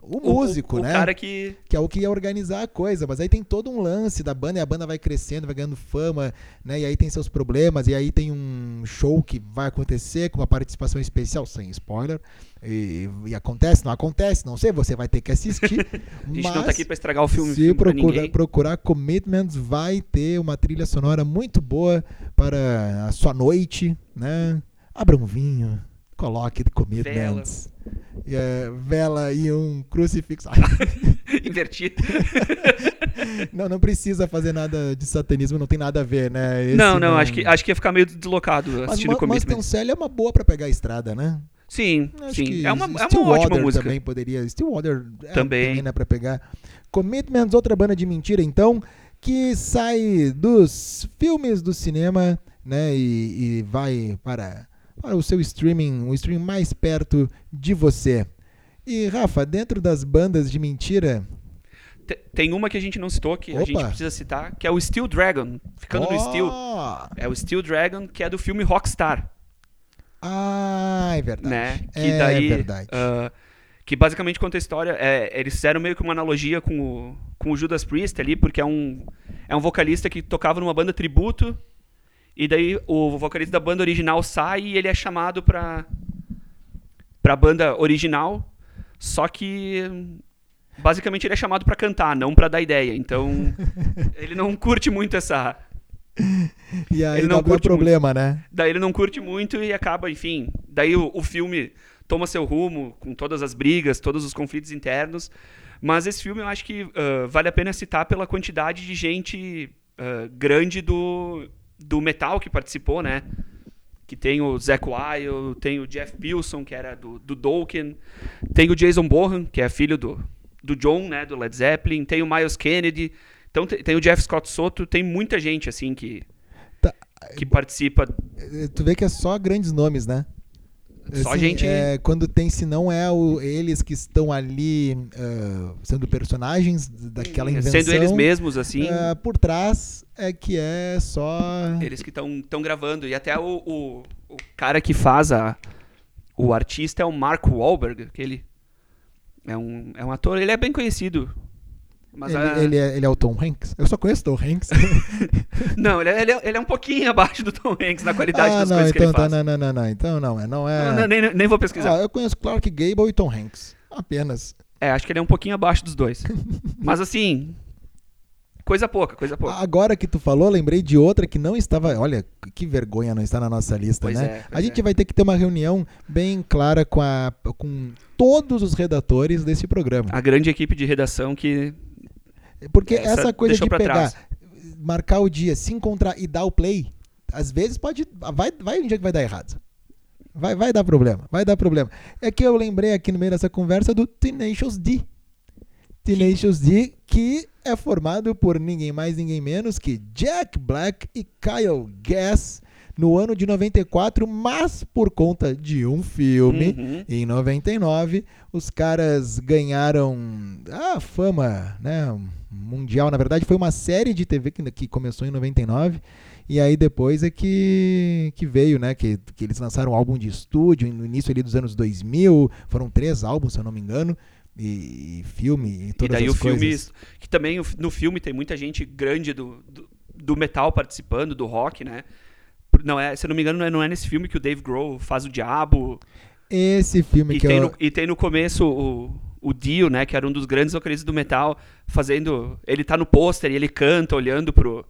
o O- músico, o, né? O cara que. que é o que ia organizar a coisa, mas aí tem todo um lance da banda e a banda vai crescendo, vai ganhando fama, né? E aí tem seus problemas, e aí tem um show que vai acontecer com uma participação especial, sem spoiler. E, e acontece, não acontece, não sei, você vai ter que assistir. A gente não tá aqui pra estragar o filme, se filme procura- procurar Commitments, vai ter uma trilha sonora muito boa para a sua noite, né? Abra um vinho, coloque Commitments. E, é, vela e um crucifixo. Invertido. não, não precisa fazer nada de satanismo, não tem nada a ver, né? Esse não, não, acho que, acho que ia ficar meio deslocado Mas assistindo Ma- o Commitment. Mustang Sally é uma boa pra pegar a estrada, né? Sim, Acho sim. É uma, é uma ótima música. também poderia. Stillwater é, Também. né, pra pegar. Commitments, outra banda de mentira, então, que sai dos filmes do cinema, né? E, e vai para, para o seu streaming, o streaming mais perto de você. E, Rafa, dentro das bandas de mentira. Te- Tem uma que a gente não citou, que a Opa. gente precisa citar, que é o Steel Dragon. Ficando no Steel. É o Steel Dragon, que é do filme Rockstar, Ah, é verdade. né? Que é daí. verdade. ah, que basicamente conta a história. É, eles fizeram meio que uma analogia com o, com o Judas Priest ali, porque é um, é um vocalista que tocava numa banda tributo, e daí o vocalista da banda original sai e ele é chamado pra, pra banda original, só que basicamente ele é chamado pra cantar, não pra dar ideia. Então ele não curte muito essa. E aí Ele não curte problema, né? Daí ele não curte muito e acaba, enfim. Daí o, o filme toma seu rumo, com todas as brigas, todos os conflitos internos. Mas esse filme eu acho que ah, vale a pena citar pela quantidade de gente ah, grande do, do metal que participou, né? Que tem o Zack Wild, tem o Jeff Pilson, que era do, do Dokken, tem o Jason Bohan, que é filho do, do John, né? Do Led Zeppelin, tem o Miles Kennedy, então tem, tem o Jeff Scott Soto, tem muita gente, assim, que, Tá, que participa. eh, Tu vê que é só grandes nomes, né? Só gente- é, quando tem, se não é o- eles que estão ali ah, sendo personagens daquela invenção. Sendo eles mesmos, assim. ah, por trás é que é só. Eles que estão gravando. E até o, o, o cara que faz a, o artista é o Mark Wahlberg, que ele é um, é um ator, ele é bem conhecido. Mas ele, a- ele é, ele é o Tom Hanks? Eu só conheço Tom Hanks. Não, ele é, ele, é, ele é um pouquinho abaixo do Tom Hanks na qualidade ah, das não, coisas que então ele tá, faz. não, não, não, não. Então não, é, não é. Não, não, nem, nem vou pesquisar. Ah, eu conheço Clark Gable e Tom Hanks. Apenas. É, acho que ele é um pouquinho abaixo dos dois. Mas assim, coisa pouca, coisa pouca. Agora que tu falou, lembrei de outra que não estava. Olha, que vergonha não está na nossa lista, Pois né? é, a gente é. vai ter que ter uma reunião bem clara com, a, com todos os redatores desse programa. A grande equipe de redação que Porque essa essa, coisa de pegar, trás. marcar o dia, se encontrar e dar o play, às vezes pode. Vai, vai um dia que vai dar errado. Vai, vai dar problema, vai dar problema. É que eu lembrei aqui no meio dessa conversa do Tenacious D. Tenacious D, que é formado por ninguém mais, ninguém menos que Jack Black e Kyle Gass no ano de 94, mas por conta de um filme, Uhum. em 99, os caras ganharam a fama né, mundial. Na verdade, foi uma série de TV que, que começou em 99. E aí depois é que, que veio, né? Que, que eles lançaram um álbum de estúdio no início ali dos anos 2000. Foram três álbuns, se eu não me engano. E, e filme e E todas daí as o filme. coisas. Que também no filme tem muita gente grande do, do, do metal participando, do rock, né? Não é, se eu não me engano, não é, não é nesse filme que o Dave Grohl faz o diabo. Esse filme E que tem, eu... no, e tem no começo o, o Dio, né? Que era um dos grandes vocalistas do metal, fazendo. Ele tá no pôster e ele canta olhando pro,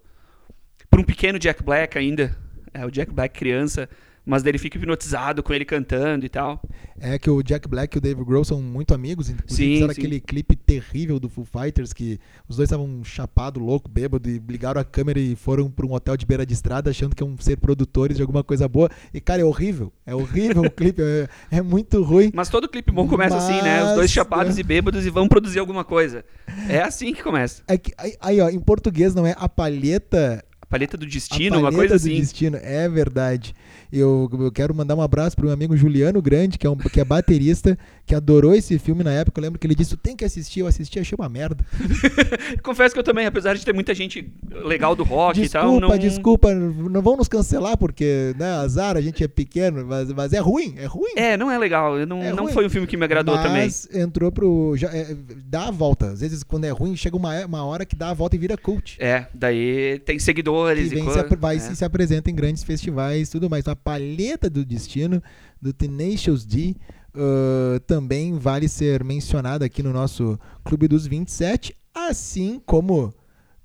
pro um pequeno Jack Black ainda. É o Jack Black criança. Mas daí ele fica hipnotizado com ele cantando e tal. É que o Jack Black e o Dave Grohl são muito amigos. Inclusive Sim, fizeram aquele clipe terrível do Foo Fighters que os dois estavam chapado, louco, bêbado e ligaram a câmera e foram para um hotel de beira de estrada achando que iam ser produtores de alguma coisa boa. E cara, é horrível. É horrível o clipe, é, é muito ruim. Mas todo clipe bom começa assim, né? Os dois Mas, chapados né? e bêbados e vão produzir alguma coisa. É assim que começa. É que, aí, aí, ó, em português não é a palheta A paleta do destino, uma palheta coisa do assim. destino, é verdade. Eu, eu quero mandar um abraço pro meu amigo Juliano Grande, que é, um, que é baterista, que adorou esse filme na época. Eu lembro que ele disse: tem que assistir. Eu assisti, achei uma merda. Confesso que eu também, apesar de ter muita gente legal do rock e tal, Desculpa, não... desculpa, não vão nos cancelar porque, né, azar, a gente é pequeno, mas, mas é ruim, é ruim. É, não é legal. Não, É não foi um filme que me agradou também. mas entrou pro. Já, é, dá a volta. Às vezes, quando é ruim, chega uma, uma hora que dá a volta e vira cult. É, daí tem seguidores que e vem coisa. se, vai é. se, se apresenta em grandes festivais e tudo mais. Então, a palheta do destino do Tenacious D ah, também vale ser mencionada aqui no nosso Clube dos 27, assim como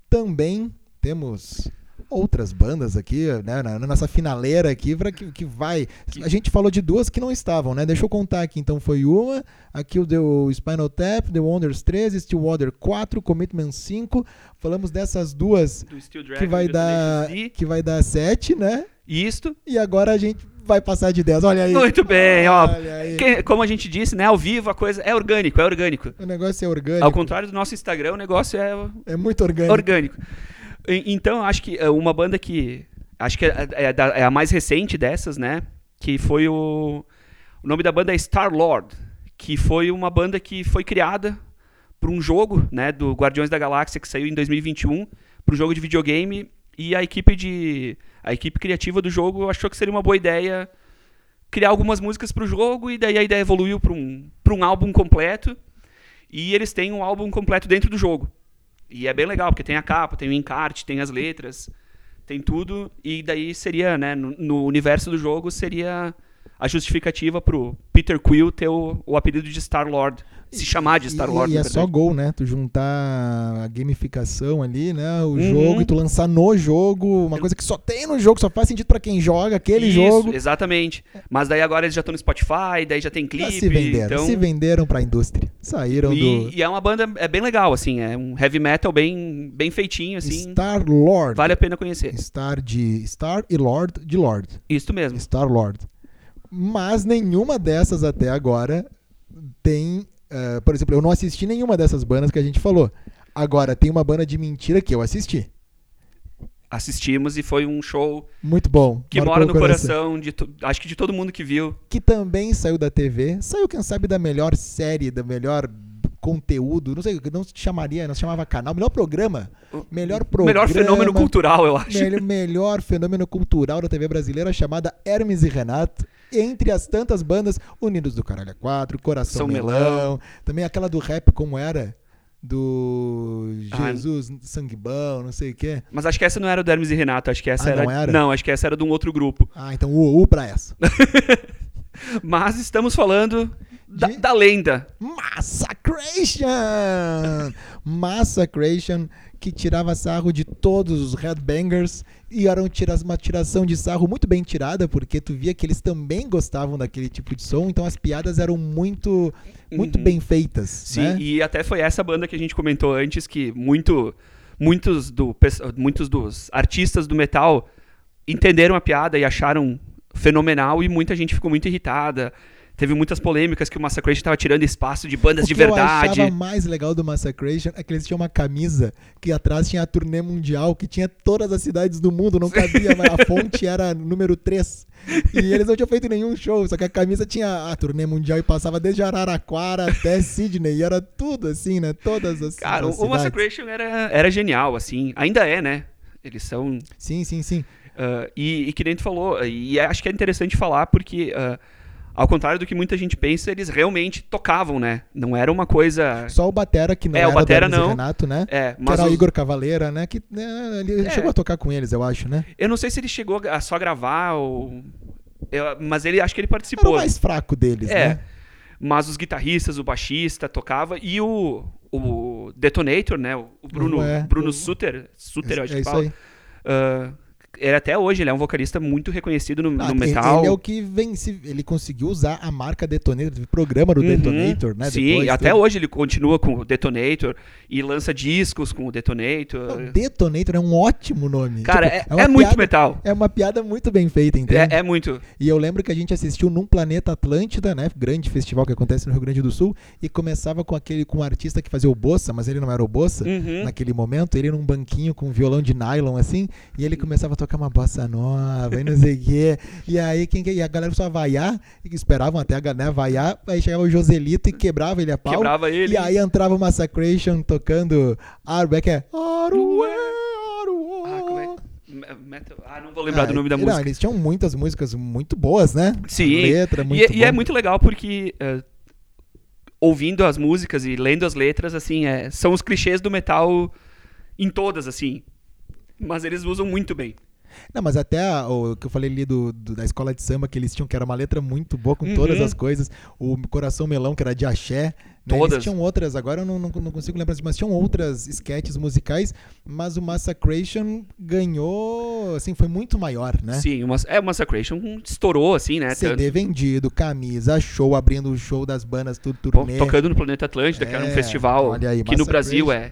também temos outras bandas aqui, né, na, na nossa finaleira aqui, para que, que vai. A gente falou de duas que não estavam, né? Deixa eu contar aqui. Então foi uma, aqui o deu Spinal Tap, The Wonders 13, Stillwater 4, Commitment 5. Falamos dessas duas Dragon que vai dar que vai dar 7, né? Isto. E agora a gente vai passar de 10. Olha aí. Muito bem, ó. Que- como a gente disse, né? Ao vivo a coisa é orgânico, é orgânico. O negócio é orgânico. Ao contrário do nosso Instagram, o negócio é É muito orgânico. orgânico. Então, acho que é, uma banda que. Acho que é, é da- é a mais recente dessas, né? Que foi o. O nome da banda é Star Lord. Que foi uma banda que foi criada para um jogo, né? Do Guardiões da Galáxia, que saiu em 2021. Para um jogo de videogame. E a equipe de. A equipe criativa do jogo achou que seria uma boa ideia criar algumas músicas para o jogo. E daí a ideia evoluiu para um, para um álbum completo e eles têm um álbum completo dentro do jogo. E é bem legal, porque tem a capa, tem o encarte, tem as letras, tem tudo. E daí seria, né, no, no universo do jogo, seria a justificativa pro Peter Quill ter o, o apelido de Star-Lord. Se chamar de Star-Lord. E, e na é só gol, né? Tu juntar a gamificação ali, né? O Uhum. jogo e tu lançar no jogo, uma coisa que só tem no jogo, só faz sentido pra quem joga aquele Isso, jogo. exatamente. Mas daí agora eles já estão no Spotify, daí já tem Já clipe. se venderam, então... se venderam pra indústria. Saíram do E, e é uma banda é bem legal, assim, é um heavy metal bem, bem feitinho, assim. Star Lord. Vale a pena conhecer. Star de Star e Lord de Lord. Isso mesmo. Star Lord. Mas nenhuma dessas até agora tem. Eh, por exemplo, eu não assisti nenhuma dessas bandas que a gente falou. Agora, tem uma banda de mentira que eu assisti. Assistimos e foi um show Muito bom. que mora no coração, de acho que de todo mundo que viu. Que também saiu da TV. Saiu, quem sabe, da melhor série, da melhor conteúdo. Não sei, não se chamaria, não se chamava canal. Melhor programa. Melhor programa. Melhor fenômeno cultural, eu acho. Melhor, melhor fenômeno cultural da TV brasileira chamada Hermes e Renato. Entre as tantas bandas, Unidos do Caralho 4, Coração São Melão, Melão. também aquela do rap, como era? Do Ah, Jesus, Sangue Bom, não sei o quê. Mas acho que essa não era do Hermes e Renato, acho que essa Ah, era, não era? Não, acho que essa era de um outro grupo. Ah, então o U pra essa. Mas estamos falando da, De- da lenda. Massacration! Massacration, que tirava sarro de todos os headbangers e era um uma tiração de sarro muito bem tirada, porque tu via que eles também gostavam daquele tipo de som, então as piadas eram muito, muito Uhum. bem feitas. Sim, né? e até foi essa banda que a gente comentou antes que muito, muitos, do, muitos dos artistas do metal entenderam a piada e acharam fenomenal e muita gente ficou muito irritada. Teve muitas polêmicas que o Massacration estava tirando espaço de bandas O de que eu verdade. achava mais legal do Massacration é que eles tinham uma camisa que atrás tinha a turnê mundial, que tinha todas as cidades do mundo, não cabia, mas a fonte era número 3. E eles não tinham feito nenhum show, só que a camisa tinha a turnê mundial e passava desde Araraquara até Sydney, e era tudo assim, né? Todas as, Cara, as o, o. Massacration era, era genial, assim. Ainda é, né? Eles são Sim, sim, sim. Ah, e, e que nem tu falou, e acho que é interessante falar porque, ah, ao contrário do que muita gente pensa, eles realmente tocavam, né? Não era uma coisa. Só o Batera, que não É, era o Batera não. Renato, né? É, Que mas era o Igor Cavaleira, né? Que né, ele É. chegou a tocar com eles, eu acho, né? eu não sei se ele chegou a só gravar ou. eu- mas ele acho que ele Era o participou. mais fraco deles, É. né? Mas os guitarristas, o baixista tocava e o, o Detonator, né? O Bruno, É. Bruno Suter, Suter, eu acho é que isso fala. aí. Ele até hoje ele é um vocalista muito reconhecido no, Ah, no metal. Ele é o que vence, ele conseguiu usar a marca Detonator, o programa do Uhum. Detonator, né? Sim, depois, até tudo. hoje ele continua com o Detonator e lança discos com o Detonator. Não, Detonator é um ótimo nome. Cara, Tipo, é, uma é muito piada- metal. É uma piada muito bem feita, entende? É, é muito. E eu lembro que a gente assistiu num Planeta Atlântida, né? Grande festival que acontece no Rio Grande do Sul, e começava com aquele com um artista que fazia o Bossa, mas ele não era o Bossa. Uhum. Naquele momento, ele num banquinho com um violão de nylon, assim, e ele começava a tocar uma bossa nova e não sei o quê. E aí quem, que- e a galera só vaiar, e esperavam até a galera vaiar, aí chegava o Joselito e quebrava ele a pau. Quebrava ele. E aí entrava o Massacration tocando Arbe, que é. Ah, como é? Me- Metal... Ah, não vou lembrar Ah, do nome da não, música. eles tinham muitas músicas muito boas, né? Sim. Letra, E, muito e é bom. muito legal porque eh, ouvindo as músicas e lendo as letras, assim, é, são os clichês do metal em todas, assim. Mas eles usam muito bem. Não, mas até a- o que eu falei ali do, do- da escola de samba, que eles tinham, que era uma letra muito boa com todas Uhum. as coisas. O Coração Melão, que era de axé. Né? Todas. Eles tinham outras, agora eu não, não, não consigo lembrar, mas tinham outras sketches musicais, mas o Massacration ganhou, assim, foi muito maior, né? Sim, uma, é, o Massacration estourou, assim, né? CD vendido, camisa, show, abrindo o show das bandas, tudo, Pô, turnê. tocando no Planeta Atlântida, que era um É, festival aí, que no. Brasil é.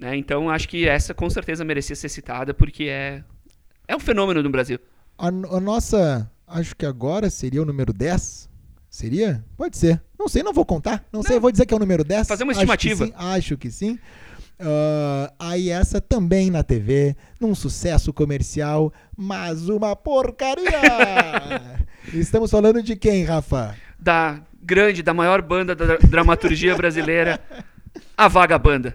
Né? Então acho que essa com certeza merecia ser citada porque é é um fenômeno no Brasil. A, a nossa, acho que agora seria o número 10. Seria? Pode ser. Não sei, não vou contar. Não, sei, eu vou dizer que é o número 10. Fazer uma Acho que estimativa. sim, Acho que sim. Ah, aí essa também na TV, num sucesso comercial, mas uma porcaria! Estamos falando de quem, Rafa? Da grande, da maior banda da dra- dramaturgia brasileira, a Vagabanda.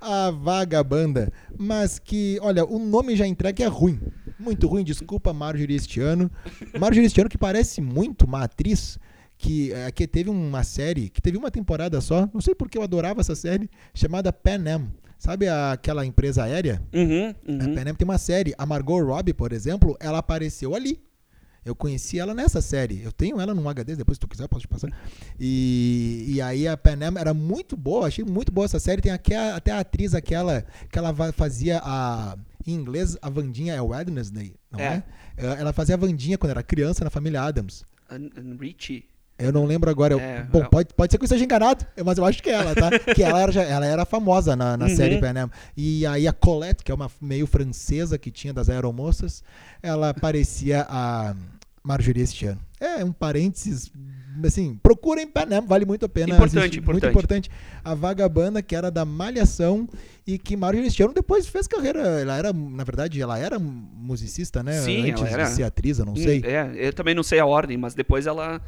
A Vagabanda. Mas que, olha, o nome já entrega que é ruim. Muito ruim, desculpa, Marjorie este ano. Marjorie este ano que parece muito uma atriz que, é, que teve uma série, que teve uma temporada só, não sei porque eu adorava essa série, chamada Pan Am. Sabe a- aquela empresa aérea? Uhum, A uhum. Pan Am tem uma série. A Margot Robbie, por exemplo, ela apareceu ali. Eu conheci ela nessa série. Eu tenho ela num HD, depois se tu quiser posso te passar. E, e aí a Pan Am era muito boa, achei muito boa essa série. Tem aqui a- até a atriz aquela que ela fazia a em inglês a Vandinha é Wednesday, não é? É. Ela ela fazia a Vandinha quando era criança na família Adams. An- an- Richie. Eu não lembro agora. eu- É, bom, é- pode, pode ser que eu esteja enganado, mas eu acho que é ela, tá? que ela era, ela era famosa na, na Uhum. série Pan Am. E aí a Colette, que é uma meio francesa que tinha das aeromoças, ela parecia a Marjorie este ano. É um parênteses, assim, procurem Am, vale muito a pena Importante, assistir. Muito importante. importante. A Vagabanda, que era da Malhação e que Marjorie este ano depois fez carreira. Ela era, na verdade, ela era musicista, né? Sim, Antes ela era. de ser atriz, eu não sei. É, eu também não sei a ordem, mas depois ela,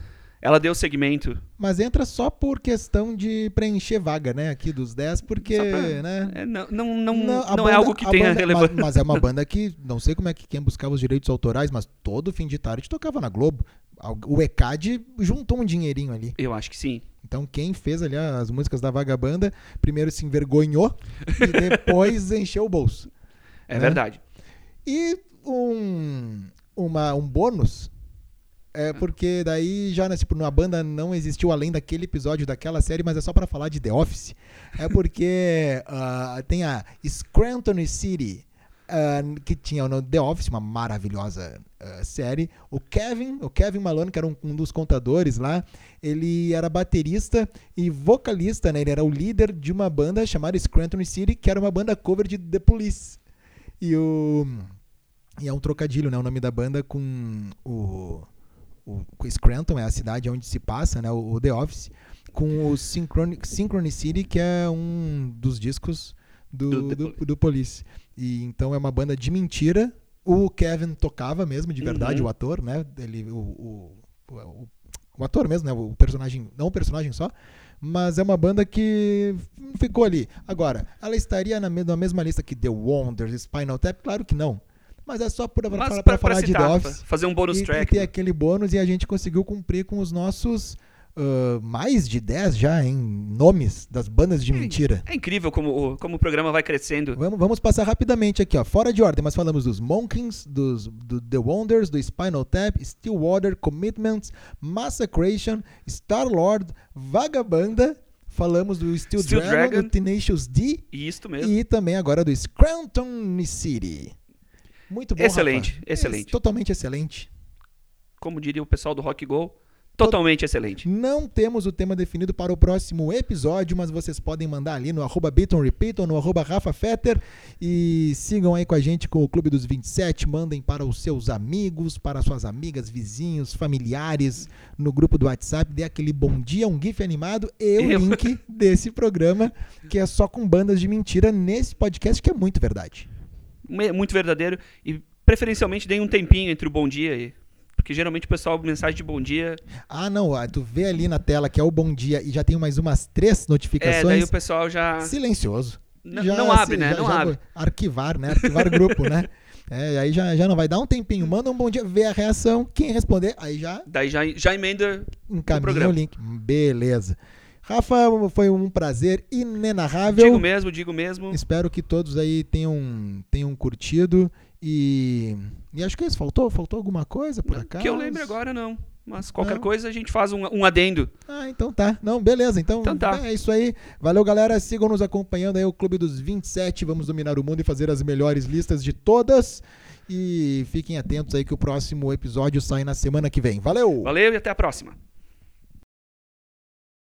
ela deu segmento. Mas entra só por questão de preencher vaga, né? Aqui dos 10, porque, pra- né? É, não não, não, Não, não é banda- algo que tenha banda- relevância. Mas, mas é uma banda que, não sei como é que quem buscava os direitos autorais, mas todo fim de tarde tocava na Globo. O ECAD juntou um dinheirinho ali. Eu acho que sim. Então quem fez ali as músicas da Vagabanda, primeiro se envergonhou e depois encheu o bolso. É Né? verdade. E um, uma, um bônus é porque daí já né, tipo, a banda não existiu além daquele episódio daquela série, mas é só pra falar de The Office. É porque ah, tem a Scranton City, ah, que tinha no The Office, uma maravilhosa ah, série. O Kevin, o Kevin Malone, que era um, um dos contadores lá, ele era baterista e vocalista, né? Ele era o líder de uma banda chamada Scranton City, que era uma banda cover de The Police. E o. E é um trocadilho, né? O nome da banda com o. O Scranton é a cidade onde se passa, né? O, o The Office. Com o Synchroni- Synchronicity, que é um dos discos do, Do do, do Police. E então é uma banda de mentira. O Kevin tocava mesmo, de verdade, Uhum. o ator, né? Ele, o, o, o, o ator mesmo, né? O personagem, não o personagem só. Mas é uma banda que ficou ali. Agora, ela estaria na, na mesma lista que The Wonders, Spinal Tap? Claro que não. Mas é só Mas falar- pra, falar de citar, Office fazer um bônus e, e track. ter né? aquele bônus e a gente conseguiu cumprir com os nossos ah, mais de 10 já em nomes das bandas de mentira. É incrível como, o- como o programa vai crescendo. Vamos, vamos passar rapidamente aqui, ó. Fora de ordem, mas falamos dos Monkings, dos do The Wonders, do Spinal Tap, Stillwater, Commitments, Massacration, Star-Lord, Vagabanda. Falamos do Steel, Steel Dragon, Dragon. do Tenacious D Isto mesmo. e também agora do Scranton City. Muito bom, Excelente, Rafa. excelente. É, totalmente excelente. Como diria o pessoal do Rock Go, totalmente excelente. Não temos o tema definido para o próximo episódio, mas vocês podem mandar ali no arroba Beaton Repeat ou no arroba Rafa Fetter e sigam aí com a gente com o Clube dos 27, mandem para os seus amigos, para suas amigas, vizinhos, familiares, no grupo do WhatsApp, dê aquele bom dia, um gif animado e o Eu- link desse programa, que é só com bandas de mentira nesse podcast, que é muito verdade. Muito verdadeiro. E preferencialmente deem um tempinho entre o bom dia e. Porque geralmente o pessoal, mensagem de bom dia. Ah, não, ah, tu vê ali na tela que é o bom dia e já tem mais umas três É, notificações. daí o pessoal já. Silencioso. N- não abre, né? Não abre. Arquivar, né? Arquivar grupo, né? É, aí já, já não vai dar um tempinho. Manda um bom dia, vê a reação. Quem responder, aí já Daí já, já emenda. encaminha o programa. link. Beleza. Rafa, foi um prazer inenarrável. Digo mesmo, digo mesmo. Espero que todos aí tenham, tenham curtido. E, e acho que é isso. Faltou, faltou alguma coisa por acaso? Que eu lembre agora, não. Mas qualquer Não? coisa a gente faz um, um adendo. Ah, então tá. Não, beleza. Então, Então tá. é isso aí. Valeu, galera. Sigam nos acompanhando aí o Clube dos 27. Vamos dominar o mundo e fazer as melhores listas de todas. E fiquem atentos aí que o próximo episódio sai na semana que vem. Valeu! Valeu e até a próxima.